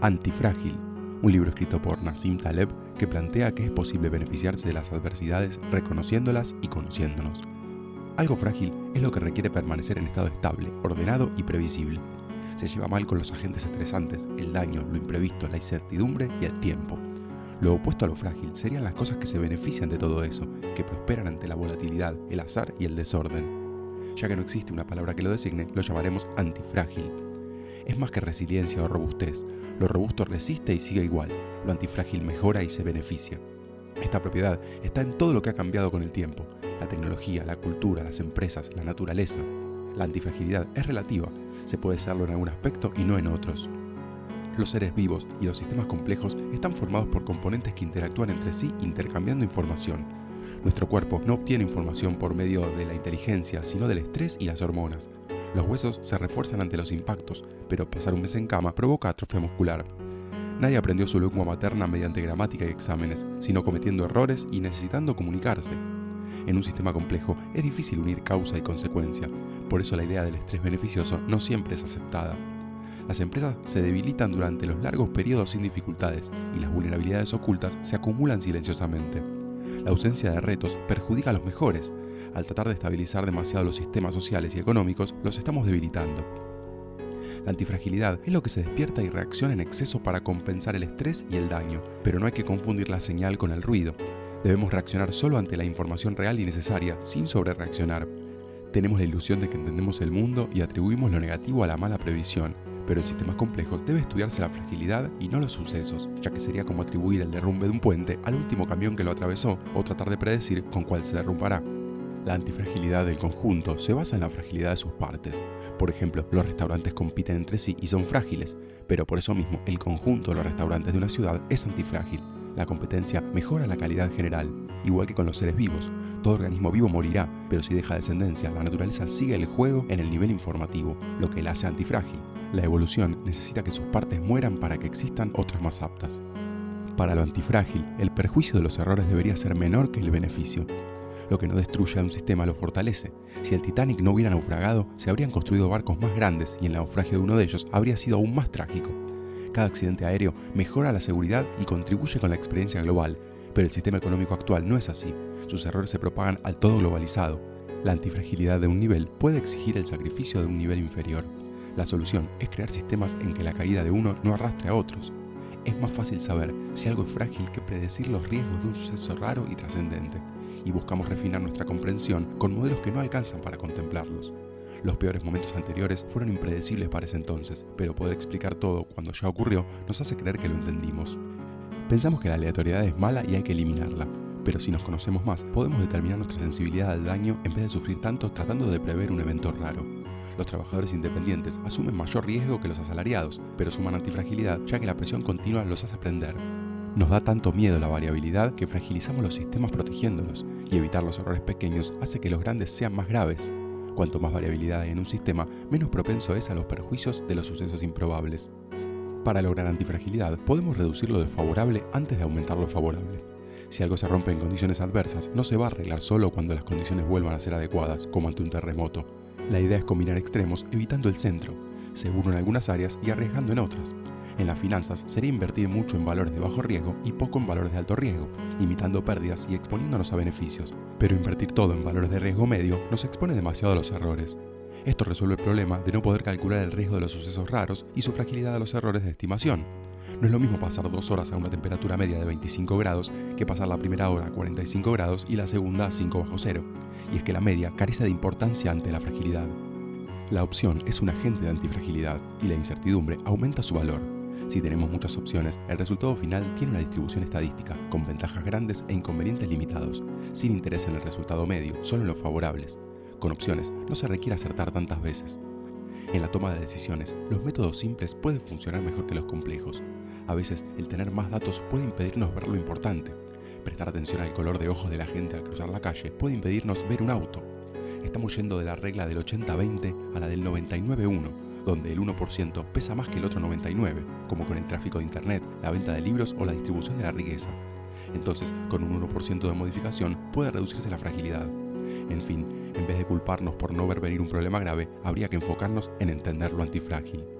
Antifrágil, un libro escrito por Nassim Taleb que plantea que es posible beneficiarse de las adversidades reconociéndolas y conociéndonos. Algo frágil es lo que requiere permanecer en estado estable, ordenado y previsible. Se lleva mal con los agentes estresantes, el daño, lo imprevisto, la incertidumbre y el tiempo. Lo opuesto a lo frágil serían las cosas que se benefician de todo eso, que prosperan ante la volatilidad, el azar y el desorden. Ya que no existe una palabra que lo designe, lo llamaremos antifrágil. Es más que resiliencia o robustez. Lo robusto resiste y sigue igual. Lo antifrágil mejora y se beneficia. Esta propiedad está en todo lo que ha cambiado con el tiempo. La tecnología, la cultura, las empresas, la naturaleza. La antifragilidad es relativa. Se puede serlo en algún aspecto y no en otros. Los seres vivos y los sistemas complejos están formados por componentes que interactúan entre sí intercambiando información nuestro cuerpo no obtiene información por medio de la inteligencia, sino del estrés y las hormonas. Los huesos se refuerzan ante los impactos, pero pasar un mes en cama provoca atrofia muscular. Nadie aprendió su lengua materna mediante gramática y exámenes, sino cometiendo errores y necesitando comunicarse. En un sistema complejo es difícil unir causa y consecuencia, por eso la idea del estrés beneficioso no siempre es aceptada. Las empresas se debilitan durante los largos periodos sin dificultades y las vulnerabilidades ocultas se acumulan silenciosamente. La ausencia de retos perjudica a los mejores. Al tratar de estabilizar demasiado los sistemas sociales y económicos, los estamos debilitando. La antifragilidad es lo que se despierta y reacciona en exceso para compensar el estrés y el daño, pero no hay que confundir la señal con el ruido. Debemos reaccionar solo ante la información real y necesaria, sin sobrereaccionar. Tenemos la ilusión de que entendemos el mundo y atribuimos lo negativo a la mala previsión, pero en sistemas complejos debe estudiarse la fragilidad y no los sucesos, ya que sería como atribuir el derrumbe de un puente al último camión que lo atravesó o tratar de predecir con cuál se derrumbará. La antifragilidad del conjunto se basa en la fragilidad de sus partes. Por ejemplo, los restaurantes compiten entre sí y son frágiles, pero por eso mismo el conjunto de los restaurantes de una ciudad es antifrágil. La competencia mejora la calidad general, igual que con los seres vivos. Todo organismo vivo morirá, pero si deja descendencia, la naturaleza sigue el juego en el nivel informativo, lo que la hace antifrágil. La evolución necesita que sus partes mueran para que existan otras más aptas. Para lo antifrágil, el perjuicio de los errores debería ser menor que el beneficio. Lo que no destruye a un sistema lo fortalece. Si el Titanic no hubiera naufragado, se habrían construido barcos más grandes y el naufragio de uno de ellos habría sido aún más trágico. Cada accidente aéreo mejora la seguridad y contribuye con la experiencia global, pero el sistema económico actual no es así. Sus errores se propagan al todo globalizado. La antifragilidad de un nivel puede exigir el sacrificio de un nivel inferior. La solución es crear sistemas en que la caída de uno no arrastre a otros. Es más fácil saber si algo es frágil que predecir los riesgos de un suceso raro y trascendente, y buscamos refinar nuestra comprensión con modelos que no alcanzan para contemplarlos. Los peores momentos anteriores fueron impredecibles para ese entonces, pero poder explicar todo cuando ya ocurrió nos hace creer que lo entendimos. Pensamos que la aleatoriedad es mala y hay que eliminarla, pero si nos conocemos más, podemos determinar nuestra sensibilidad al daño en vez de sufrir tanto tratando de prever un evento raro. Los trabajadores independientes asumen mayor riesgo que los asalariados, pero suman antifragilidad ya que la presión continua los hace aprender. Nos da tanto miedo la variabilidad que fragilizamos los sistemas protegiéndolos, y evitar los errores pequeños hace que los grandes sean más graves. Cuanto más variabilidad hay en un sistema, menos propenso es a los perjuicios de los sucesos improbables. Para lograr antifragilidad, podemos reducir lo desfavorable antes de aumentar lo favorable. Si algo se rompe en condiciones adversas, no se va a arreglar solo cuando las condiciones vuelvan a ser adecuadas, como ante un terremoto. La idea es combinar extremos evitando el centro, seguro en algunas áreas y arriesgando en otras. En las finanzas sería invertir mucho en valores de bajo riesgo y poco en valores de alto riesgo, limitando pérdidas y exponiéndonos a beneficios. Pero invertir todo en valores de riesgo medio nos expone demasiado a los errores. Esto resuelve el problema de no poder calcular el riesgo de los sucesos raros y su fragilidad a los errores de estimación. No es lo mismo pasar dos horas a una temperatura media de 25 grados que pasar la primera hora a 45 grados y la segunda a 5 bajo cero, y es que la media carece de importancia ante la fragilidad. La opción es un agente de antifragilidad y la incertidumbre aumenta su valor. Si tenemos muchas opciones, el resultado final tiene una distribución estadística, con ventajas grandes e inconvenientes limitados, sin interés en el resultado medio, solo en los favorables. Con opciones no se requiere acertar tantas veces. En la toma de decisiones, los métodos simples pueden funcionar mejor que los complejos, a veces el tener más datos puede impedirnos ver lo importante. Prestar atención al color de ojos de la gente al cruzar la calle puede impedirnos ver un auto. Estamos yendo de la regla del 80-20 a la del 99-1, donde el 1% pesa más que el otro 99, como con el tráfico de Internet, la venta de libros o la distribución de la riqueza. Entonces, con un 1% de modificación puede reducirse la fragilidad. En fin, en vez de culparnos por no ver venir un problema grave, habría que enfocarnos en entender lo antifrágil.